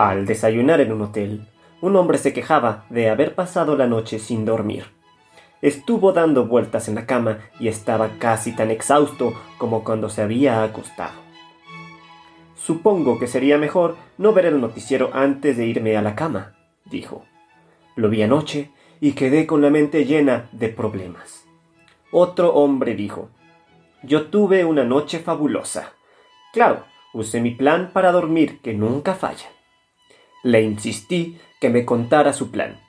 Al desayunar en un hotel, un hombre se quejaba de haber pasado la noche sin dormir. Estuvo dando vueltas en la cama y estaba casi tan exhausto como cuando se había acostado. Supongo que sería mejor no ver el noticiero antes de irme a la cama, dijo. Lo vi anoche y quedé con la mente llena de problemas. Otro hombre dijo, Yo tuve una noche fabulosa. Claro, usé mi plan para dormir que nunca falla. Le insistí que me contara su plan,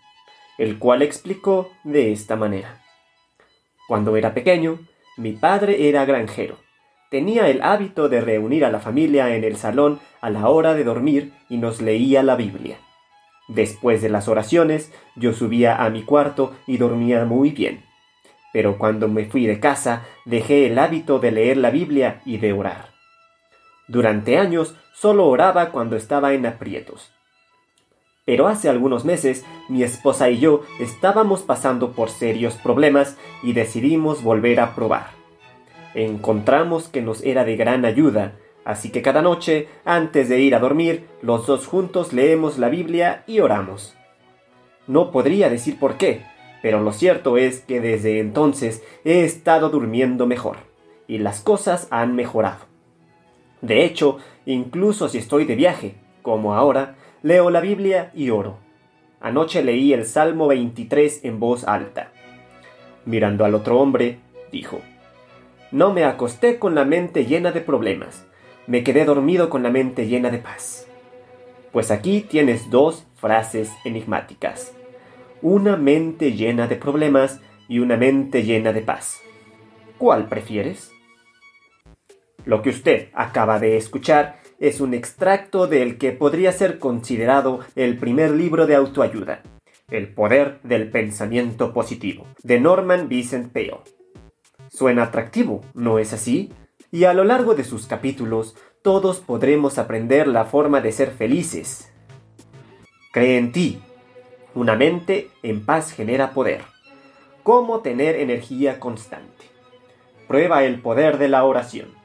el cual explicó de esta manera. Cuando era pequeño, mi padre era granjero. Tenía el hábito de reunir a la familia en el salón a la hora de dormir y nos leía la Biblia. Después de las oraciones, yo subía a mi cuarto y dormía muy bien. Pero cuando me fui de casa, dejé el hábito de leer la Biblia y de orar. Durante años solo oraba cuando estaba en aprietos. Pero hace algunos meses mi esposa y yo estábamos pasando por serios problemas y decidimos volver a probar. Encontramos que nos era de gran ayuda, así que cada noche, antes de ir a dormir, los dos juntos leemos la Biblia y oramos. No podría decir por qué, pero lo cierto es que desde entonces he estado durmiendo mejor, y las cosas han mejorado. De hecho, incluso si estoy de viaje, como ahora, Leo la Biblia y oro. Anoche leí el Salmo 23 en voz alta. Mirando al otro hombre, dijo, No me acosté con la mente llena de problemas, me quedé dormido con la mente llena de paz. Pues aquí tienes dos frases enigmáticas. Una mente llena de problemas y una mente llena de paz. ¿Cuál prefieres? Lo que usted acaba de escuchar es un extracto del que podría ser considerado el primer libro de autoayuda, El poder del pensamiento positivo, de Norman Vincent Peale. Suena atractivo, ¿no es así? Y a lo largo de sus capítulos, todos podremos aprender la forma de ser felices. Cree en ti. Una mente en paz genera poder. Cómo tener energía constante. Prueba el poder de la oración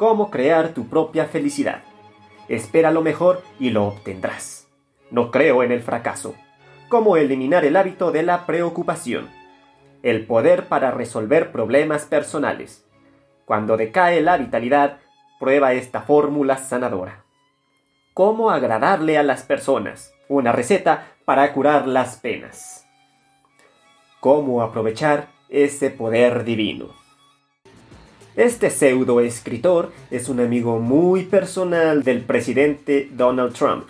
cómo crear tu propia felicidad. Espera lo mejor y lo obtendrás. No creo en el fracaso. Cómo eliminar el hábito de la preocupación. El poder para resolver problemas personales. Cuando decae la vitalidad, prueba esta fórmula sanadora. Cómo agradarle a las personas. Una receta para curar las penas. Cómo aprovechar ese poder divino. Este pseudo escritor es un amigo muy personal del presidente Donald Trump.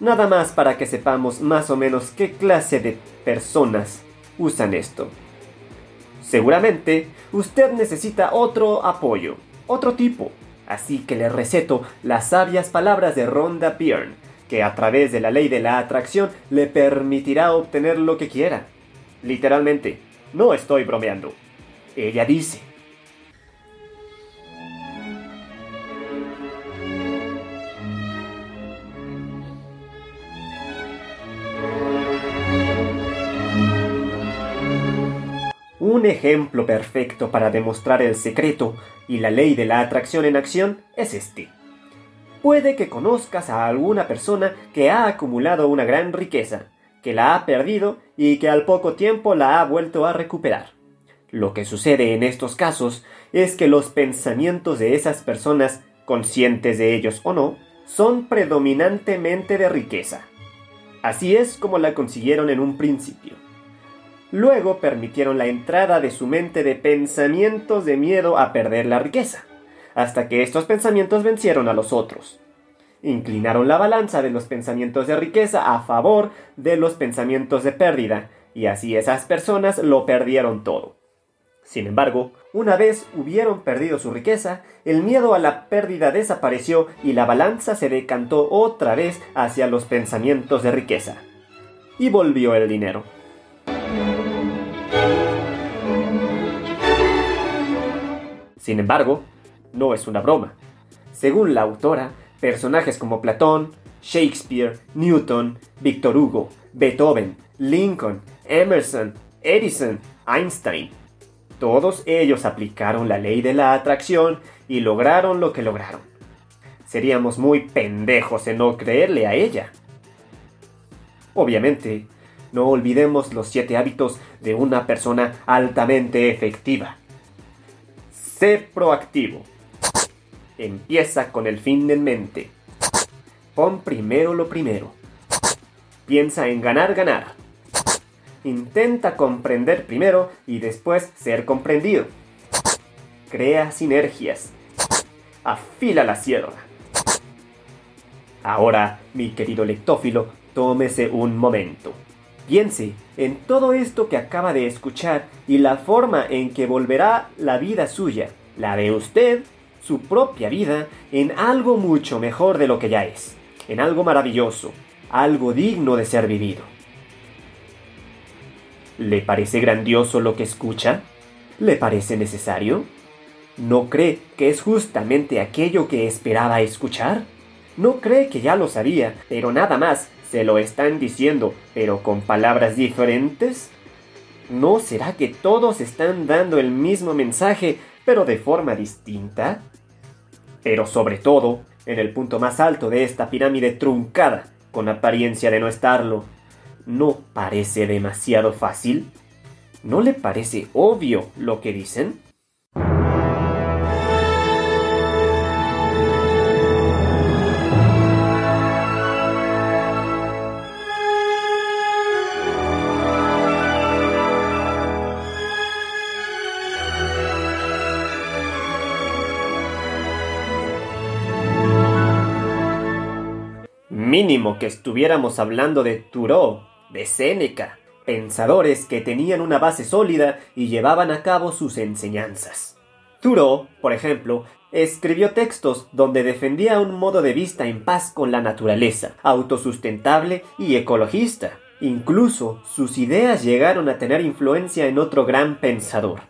Nada más para que sepamos más o menos qué clase de personas usan esto. Seguramente usted necesita otro apoyo, otro tipo, así que le receto las sabias palabras de Rhonda Byrne, que a través de la ley de la atracción le permitirá obtener lo que quiera. Literalmente, no estoy bromeando. Ella dice, Ejemplo perfecto para demostrar el secreto y la ley de la atracción en acción es este. Puede que conozcas a alguna persona que ha acumulado una gran riqueza, que la ha perdido y que al poco tiempo la ha vuelto a recuperar. Lo que sucede en estos casos es que los pensamientos de esas personas, conscientes de ellos o no, son predominantemente de riqueza. Así es como la consiguieron en un principio. Luego permitieron la entrada de su mente de pensamientos de miedo a perder la riqueza, hasta que estos pensamientos vencieron a los otros. Inclinaron la balanza de los pensamientos de riqueza a favor de los pensamientos de pérdida, y así esas personas lo perdieron todo. Sin embargo, una vez hubieron perdido su riqueza, el miedo a la pérdida desapareció y la balanza se decantó otra vez hacia los pensamientos de riqueza. Y volvió el dinero. Sin embargo, no es una broma. Según la autora, personajes como Platón, Shakespeare, Newton, Victor Hugo, Beethoven, Lincoln, Emerson, Edison, Einstein, todos ellos aplicaron la ley de la atracción y lograron lo que lograron. Seríamos muy pendejos en no creerle a ella. Obviamente, no olvidemos los siete hábitos de una persona altamente efectiva. Sé proactivo. Empieza con el fin en mente. Pon primero lo primero. Piensa en ganar, ganar. Intenta comprender primero y después ser comprendido. Crea sinergias. Afila la sierra. Ahora, mi querido lectófilo, tómese un momento. Piense en todo esto que acaba de escuchar y la forma en que volverá la vida suya, la de usted, su propia vida, en algo mucho mejor de lo que ya es, en algo maravilloso, algo digno de ser vivido. ¿Le parece grandioso lo que escucha? ¿Le parece necesario? ¿No cree que es justamente aquello que esperaba escuchar? ¿No cree que ya lo sabía, pero nada más se lo están diciendo, pero con palabras diferentes? ¿No será que todos están dando el mismo mensaje, pero de forma distinta? Pero sobre todo, en el punto más alto de esta pirámide truncada, con apariencia de no estarlo, ¿No parece demasiado fácil? ¿No le parece obvio lo que dicen? Mínimo que estuviéramos hablando de Thoreau de Séneca, pensadores que tenían una base sólida y llevaban a cabo sus enseñanzas. Thoreau, por ejemplo, escribió textos donde defendía un modo de vista en paz con la naturaleza, autosustentable y ecologista. Incluso sus ideas llegaron a tener influencia en otro gran pensador,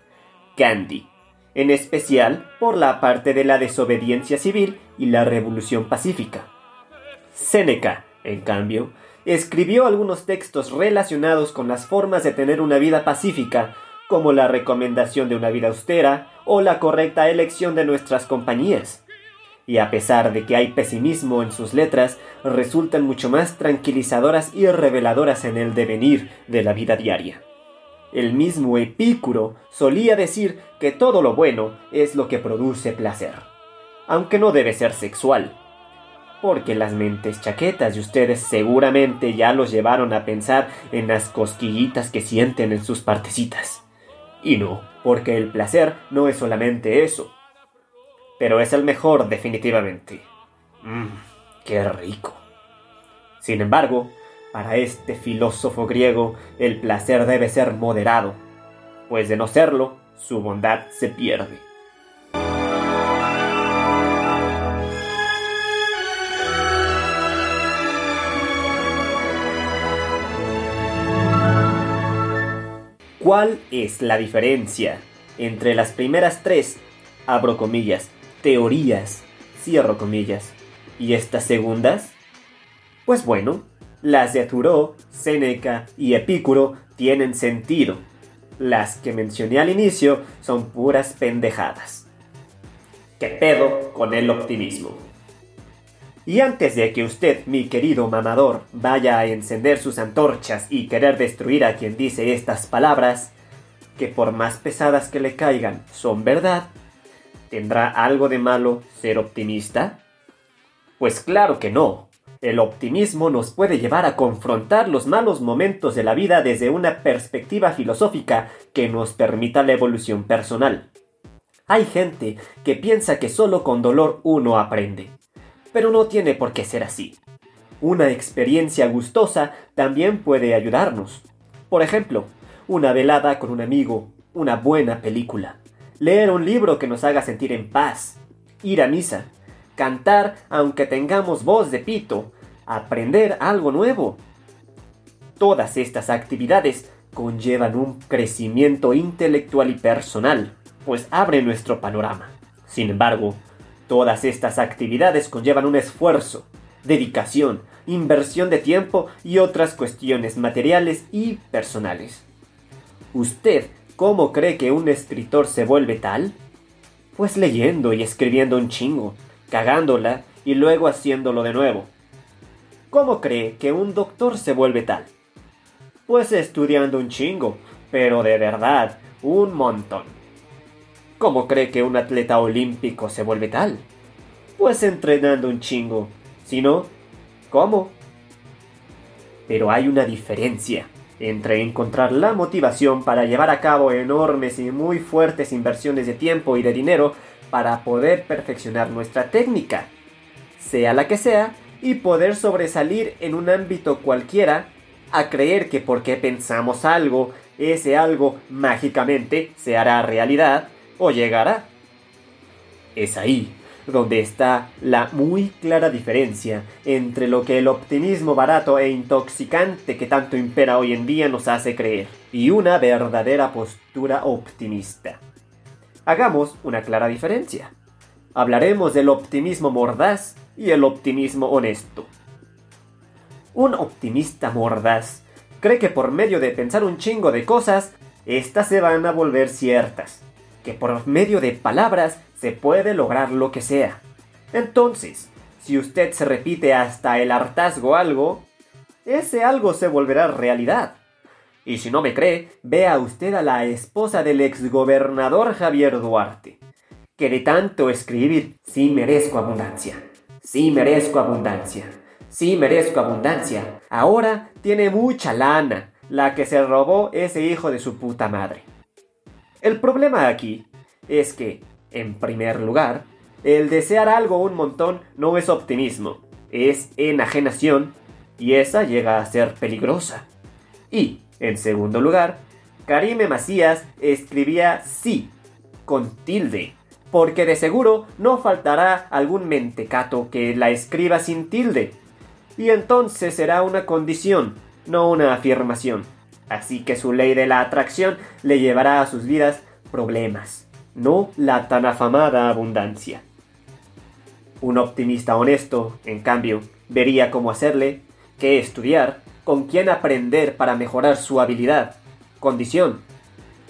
Gandhi, en especial por la parte de la desobediencia civil y la revolución pacífica. Séneca, en cambio, escribió algunos textos relacionados con las formas de tener una vida pacífica, como la recomendación de una vida austera o la correcta elección de nuestras compañías. Y a pesar de que hay pesimismo en sus letras, resultan mucho más tranquilizadoras y reveladoras en el devenir de la vida diaria. El mismo Epicuro solía decir que todo lo bueno es lo que produce placer, aunque no debe ser sexual, porque las mentes chaquetas de ustedes seguramente ya los llevaron a pensar en las cosquillitas que sienten en sus partecitas. Y no, porque el placer no es solamente eso. Pero es el mejor definitivamente. Mmm, qué rico. Sin embargo, para este filósofo griego, el placer debe ser moderado, pues de no serlo, su bondad se pierde. ¿Cuál es la diferencia entre las primeras tres, abro comillas, teorías, comillas, y estas segundas? Pues bueno, las de Thoreau, Séneca y Epicuro tienen sentido. Las que mencioné al inicio son puras pendejadas. ¿Qué pedo con el optimismo? Y antes de que usted, mi querido mamador, vaya a encender sus antorchas y querer destruir a quien dice estas palabras, que por más pesadas que le caigan son verdad, ¿tendrá algo de malo ser optimista? Pues claro que no. El optimismo nos puede llevar a confrontar los malos momentos de la vida desde una perspectiva filosófica que nos permita la evolución personal. Hay gente que piensa que solo con dolor uno aprende pero no tiene por qué ser así. Una experiencia gustosa también puede ayudarnos. Por ejemplo, una velada con un amigo, una buena película, leer un libro que nos haga sentir en paz, ir a misa, cantar aunque tengamos voz de pito, aprender algo nuevo. Todas estas actividades conllevan un crecimiento intelectual y personal, pues abre nuestro panorama. Sin embargo, todas estas actividades conllevan un esfuerzo, dedicación, inversión de tiempo y otras cuestiones materiales y personales. ¿Usted cómo cree que un escritor se vuelve tal? Pues leyendo y escribiendo un chingo, cagándola y luego haciéndolo de nuevo. ¿Cómo cree que un doctor se vuelve tal? Pues estudiando un chingo, pero de verdad, un montón. ¿Cómo cree que un atleta olímpico se vuelve tal? Pues entrenando un chingo. Si no, ¿cómo? Pero hay una diferencia entre encontrar la motivación para llevar a cabo enormes y muy fuertes inversiones de tiempo y de dinero para poder perfeccionar nuestra técnica, sea la que sea, y poder sobresalir en un ámbito cualquiera a creer que porque pensamos algo, ese algo mágicamente se hará realidad o llegará. Es ahí donde está la muy clara diferencia entre lo que el optimismo barato e intoxicante que tanto impera hoy en día nos hace creer y una verdadera postura optimista. Hagamos una clara diferencia. Hablaremos del optimismo mordaz y el optimismo honesto. Un optimista mordaz cree que por medio de pensar un chingo de cosas, éstas se van a volver ciertas, que por medio de palabras se puede lograr lo que sea. Entonces, si usted se repite hasta el hartazgo algo, ese algo se volverá realidad. Y si no me cree, vea usted a la esposa del exgobernador Javier Duarte, que de tanto escribir, sí merezco abundancia, sí merezco abundancia, sí merezco abundancia, ahora tiene mucha lana, la que se robó ese hijo de su puta madre. El problema aquí es que, en primer lugar, el desear algo un montón no es optimismo, es enajenación, y esa llega a ser peligrosa. Y, en segundo lugar, Karime Macías escribía sí, con tilde, porque de seguro no faltará algún mentecato que la escriba sin tilde. Y entonces será una condición, no una afirmación. Así que su ley de la atracción le llevará a sus vidas problemas, no la tan afamada abundancia. Un optimista honesto, en cambio, vería cómo hacerle, qué estudiar, con quién aprender para mejorar su habilidad, condición,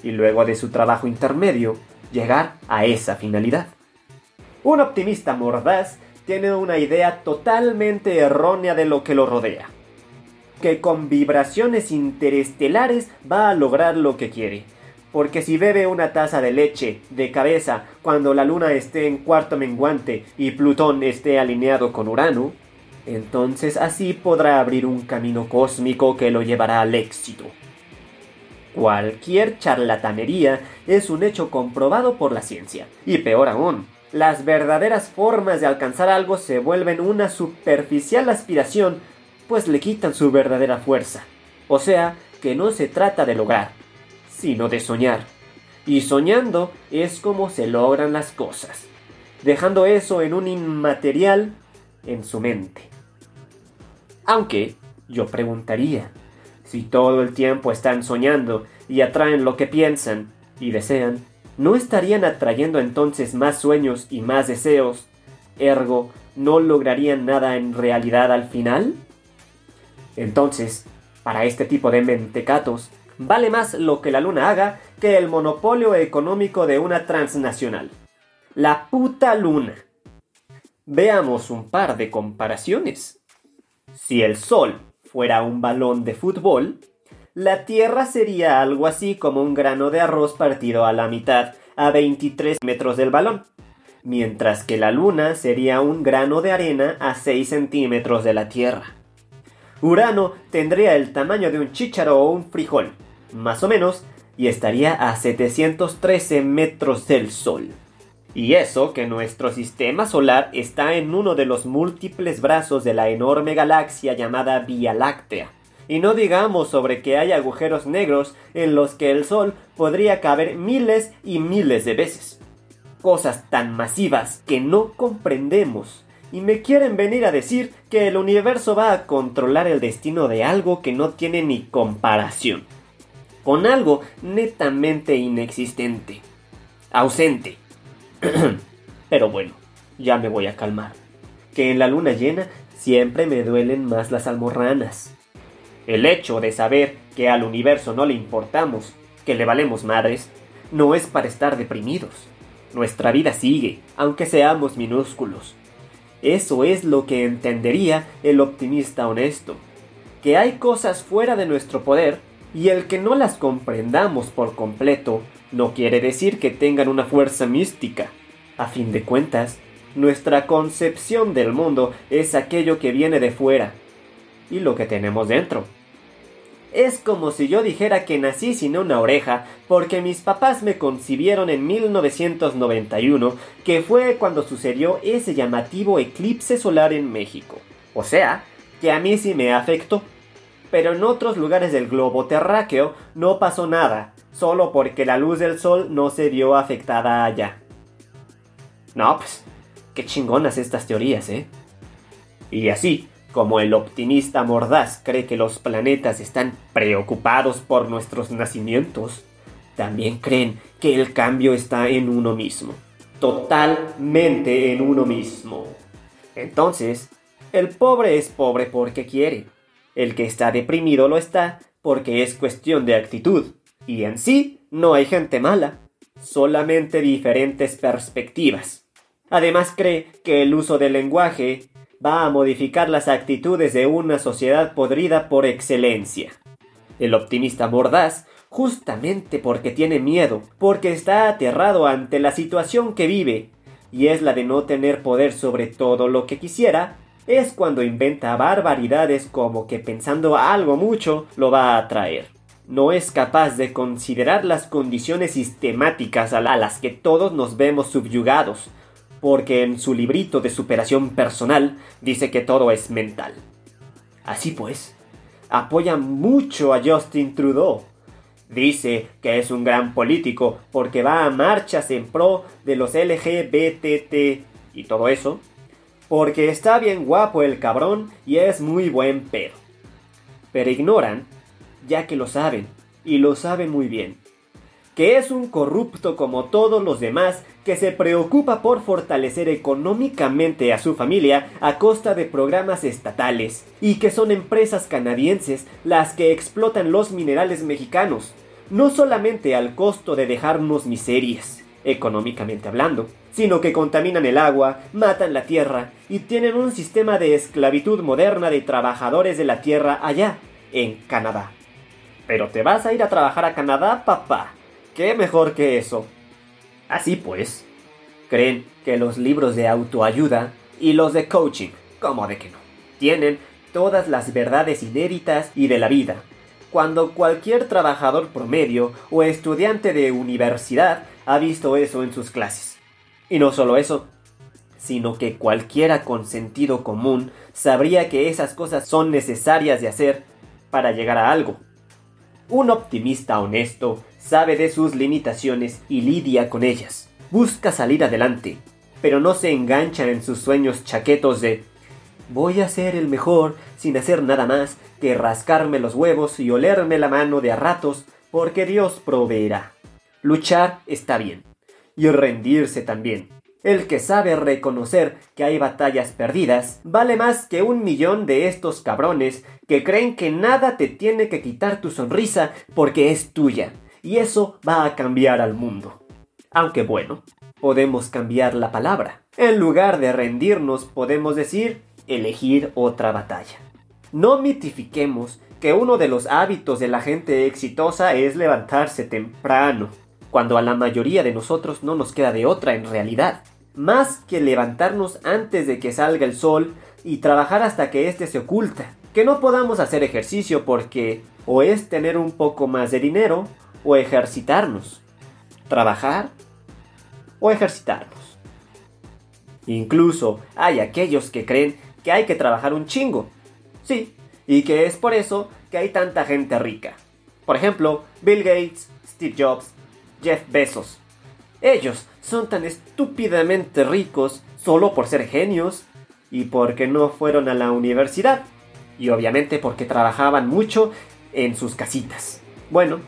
y luego de su trabajo intermedio, llegar a esa finalidad. Un optimista mordaz tiene una idea totalmente errónea de lo que lo rodea, que con vibraciones interestelares va a lograr lo que quiere, porque si bebe una taza de leche de cabeza cuando la luna esté en cuarto menguante y Plutón esté alineado con Urano, entonces así podrá abrir un camino cósmico que lo llevará al éxito. Cualquier charlatanería es un hecho comprobado por la ciencia. Y peor aún, las verdaderas formas de alcanzar algo se vuelven una superficial aspiración, pues le quitan su verdadera fuerza. O sea, que no se trata de lograr, sino de soñar. Y soñando es como se logran las cosas, dejando eso en un inmaterial en su mente. Aunque yo preguntaría, si todo el tiempo están soñando y atraen lo que piensan y desean, ¿no estarían atrayendo entonces más sueños y más deseos? Ergo, ¿no lograrían nada en realidad al final? Entonces, para este tipo de mentecatos, vale más lo que la luna haga que el monopolio económico de una transnacional. La puta luna. Veamos un par de comparaciones. Si el Sol fuera un balón de fútbol, la Tierra sería algo así como un grano de arroz partido a la mitad a 23 metros del balón, mientras que la Luna sería un grano de arena a 6 centímetros de la Tierra. Urano tendría el tamaño de un chícharo o un frijol, más o menos, y estaría a 713 metros del Sol. Y eso que nuestro sistema solar está en uno de los múltiples brazos de la enorme galaxia llamada Vía Láctea, Y no digamos sobre que hay agujeros negros en los que el Sol podría caber miles y miles de veces. Cosas tan masivas que no comprendemos. Y me quieren venir a decir que el universo va a controlar el destino de algo que no tiene ni comparación. Con algo netamente inexistente. Ausente. Pero bueno, ya me voy a calmar. Que en la luna llena siempre me duelen más las almorranas. El hecho de saber que al universo no le importamos, que le valemos madres, no es para estar deprimidos. Nuestra vida sigue, aunque seamos minúsculos. Eso es lo que entendería el optimista honesto, que hay cosas fuera de nuestro poder y el que no las comprendamos por completo no quiere decir que tengan una fuerza mística. A fin de cuentas, nuestra concepción del mundo es aquello que viene de fuera y lo que tenemos dentro. Es como si yo dijera que nací sin una oreja porque mis papás me concibieron en 1991, que fue cuando sucedió ese llamativo eclipse solar en México. O sea, que a mí sí me afectó. Pero en otros lugares del globo terráqueo no pasó nada, solo porque la luz del sol no se vio afectada allá. No, pues, qué chingonas estas teorías, ¿eh? Y así, como el optimista mordaz cree que los planetas están preocupados por nuestros nacimientos, también creen que el cambio está en uno mismo, totalmente en uno mismo. Entonces, el pobre es pobre porque quiere, el que está deprimido lo está porque es cuestión de actitud, y en sí no hay gente mala, solamente diferentes perspectivas. Además cree que el uso del lenguaje va a modificar las actitudes de una sociedad podrida por excelencia. El optimista mordaz, justamente porque tiene miedo, porque está aterrado ante la situación que vive, y es la de no tener poder sobre todo lo que quisiera, es cuando inventa barbaridades como que pensando algo mucho lo va a atraer. No es capaz de considerar las condiciones sistemáticas a las que todos nos vemos subyugados, porque en su librito de superación personal dice que todo es mental. Así pues, apoya mucho a Justin Trudeau. Dice que es un gran político porque va a marchas en pro de los LGBT y todo eso, porque está bien guapo el cabrón y es muy buen pedo. Pero ignoran, ya que lo saben, y lo saben muy bien, que es un corrupto como todos los demás que se preocupa por fortalecer económicamente a su familia a costa de programas estatales, y que son empresas canadienses las que explotan los minerales mexicanos, no solamente al costo de dejarnos miserias, económicamente hablando, sino que contaminan el agua, matan la tierra y tienen un sistema de esclavitud moderna de trabajadores de la tierra allá, en Canadá. Pero te vas a ir a trabajar a Canadá, papá. ¿Qué mejor que eso? Así pues, creen que los libros de autoayuda y los de coaching, como de que no, tienen todas las verdades inéditas y de la vida, cuando cualquier trabajador promedio o estudiante de universidad ha visto eso en sus clases. Y no solo eso, sino que cualquiera con sentido común sabría que esas cosas son necesarias de hacer para llegar a algo. Un optimista honesto sabe de sus limitaciones y lidia con ellas. Busca salir adelante, pero no se engancha en sus sueños chaquetos de voy a ser el mejor sin hacer nada más que rascarme los huevos y olerme la mano de a ratos porque Dios proveerá. Luchar está bien, y rendirse también. El que sabe reconocer que hay batallas perdidas vale más que un millón de estos cabrones que creen que nada te tiene que quitar tu sonrisa porque es tuya y eso va a cambiar al mundo. Aunque bueno, podemos cambiar la palabra. En lugar de rendirnos, podemos decir elegir otra batalla. No mitifiquemos que uno de los hábitos de la gente exitosa es levantarse temprano, cuando a la mayoría de nosotros no nos queda de otra en realidad. Más que levantarnos antes de que salga el sol y trabajar hasta que éste se oculta. Que no podamos hacer ejercicio porque o es tener un poco más de dinero o ejercitarnos. Trabajar o ejercitarnos. Incluso hay aquellos que creen que hay que trabajar un chingo. Sí, y que es por eso que hay tanta gente rica. Por ejemplo, Bill Gates, Steve Jobs, Jeff Bezos. Ellos son tan estúpidamente ricos solo por ser genios y porque no fueron a la universidad. Y obviamente porque trabajaban mucho en sus casitas. Bueno,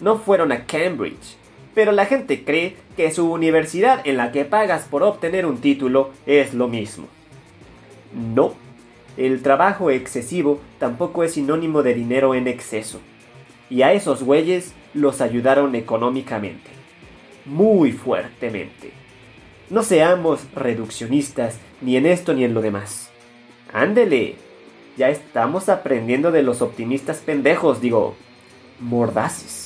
no fueron a Cambridge, pero la gente cree que su universidad en la que pagas por obtener un título es lo mismo. No, el trabajo excesivo tampoco es sinónimo de dinero en exceso. Y a esos güeyes los ayudaron económicamente. Muy fuertemente. No seamos reduccionistas ni en esto ni en lo demás. Ándele. Ya estamos aprendiendo de los optimistas pendejos, digo, mordaces.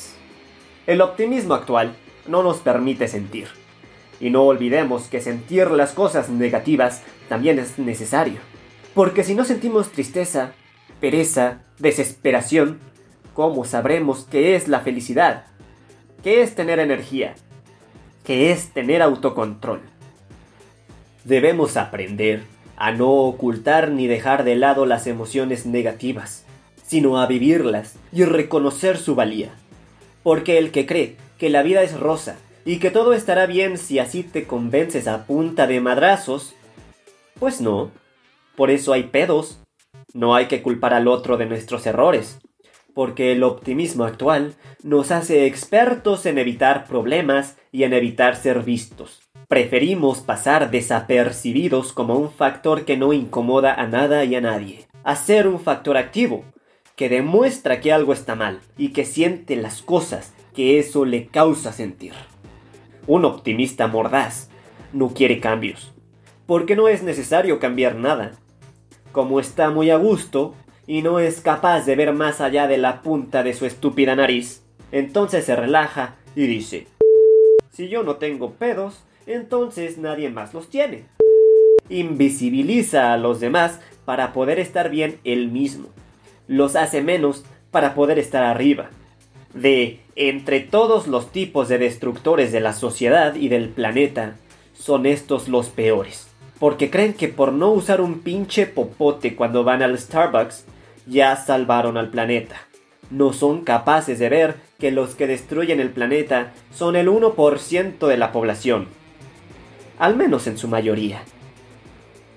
El optimismo actual no nos permite sentir. Y no olvidemos que sentir las cosas negativas también es necesario. Porque si no sentimos tristeza, pereza, desesperación, ¿cómo sabremos qué es la felicidad? ¿Qué es tener energía? ¿Qué es tener autocontrol? Debemos aprender a no ocultar ni dejar de lado las emociones negativas, sino a vivirlas y reconocer su valía. Porque el que cree que la vida es rosa y que todo estará bien si así te convences a punta de madrazos, pues no. Por eso hay pedos. No hay que culpar al otro de nuestros errores, porque el optimismo actual nos hace expertos en evitar problemas y en evitar ser vistos. Preferimos pasar desapercibidos como un factor que no incomoda a nada y a nadie, a ser un factor activo, que demuestra que algo está mal y que siente las cosas que eso le causa sentir. Un optimista mordaz no quiere cambios, porque no es necesario cambiar nada. Como está muy a gusto y no es capaz de ver más allá de la punta de su estúpida nariz, entonces se relaja y dice, si yo no tengo pedos, entonces nadie más los tiene. Invisibiliza a los demás para poder estar bien él mismo. Los hace menos para poder estar arriba de entre todos los tipos de destructores de la sociedad y del planeta, son estos los peores. Porque creen que por no usar un pinche popote cuando van al Starbucks, ya salvaron al planeta. No son capaces de ver que los que destruyen el planeta son el 1% de la población. Al menos en su mayoría.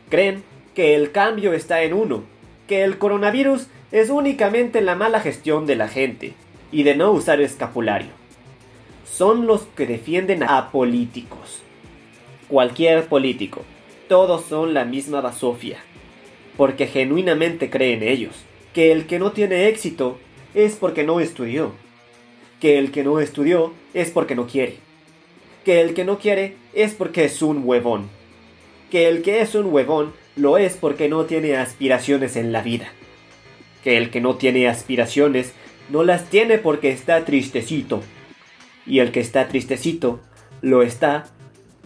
Creen que el cambio está en uno, que el coronavirus es únicamente la mala gestión de la gente, y de no usar escapulario. Son los que defienden a políticos. Cualquier político. Todos son la misma basofia. Porque genuinamente creen ellos. Que el que no tiene éxito es porque no estudió. Que el que no estudió es porque no quiere. Que el que no quiere es porque es un huevón. Que el que es un huevón lo es porque no tiene aspiraciones en la vida. Que el que no tiene aspiraciones no las tiene porque está tristecito. Y el que está tristecito lo está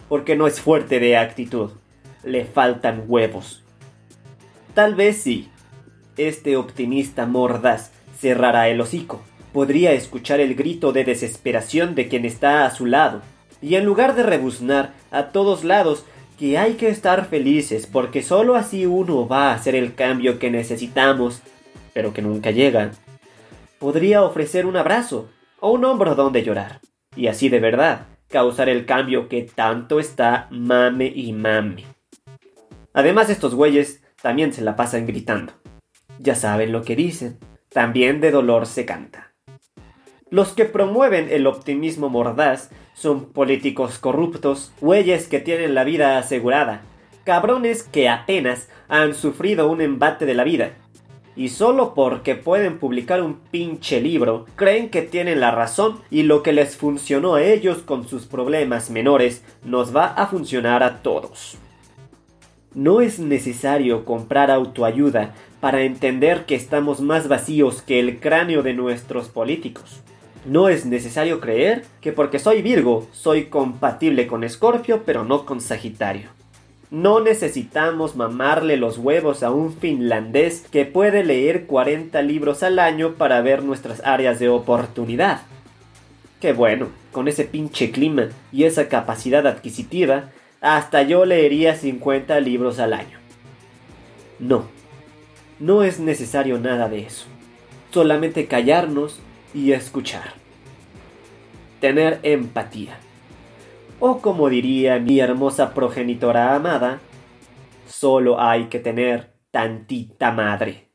porque no es fuerte de actitud. Le faltan huevos. Tal vez sí. Este optimista mordaz cerrará el hocico. Podría escuchar el grito de desesperación de quien está a su lado. Y en lugar de rebuznar a todos lados que hay que estar felices porque sólo así uno va a hacer el cambio que necesitamos, pero que nunca llega, podría ofrecer un abrazo o un hombro donde llorar, y así de verdad causar el cambio que tanto está mame y mame. Además estos güeyes también se la pasan gritando. Ya saben lo que dicen, también de dolor se canta. Los que promueven el optimismo mordaz son políticos corruptos, güeyes que tienen la vida asegurada, cabrones que apenas han sufrido un embate de la vida y solo porque pueden publicar un pinche libro, creen que tienen la razón y lo que les funcionó a ellos con sus problemas menores nos va a funcionar a todos. No es necesario comprar autoayuda para entender que estamos más vacíos que el cráneo de nuestros políticos. No es necesario creer que porque soy Virgo soy compatible con Escorpio pero no con Sagitario. No necesitamos mamarle los huevos a un finlandés que puede leer 40 libros al año para ver nuestras áreas de oportunidad. Qué bueno, con ese pinche clima y esa capacidad adquisitiva, hasta yo leería 50 libros al año. No, no es necesario nada de eso. solamente callarnos y escuchar. Tener empatía. O como diría mi hermosa progenitora amada, solo hay que tener tantita madre.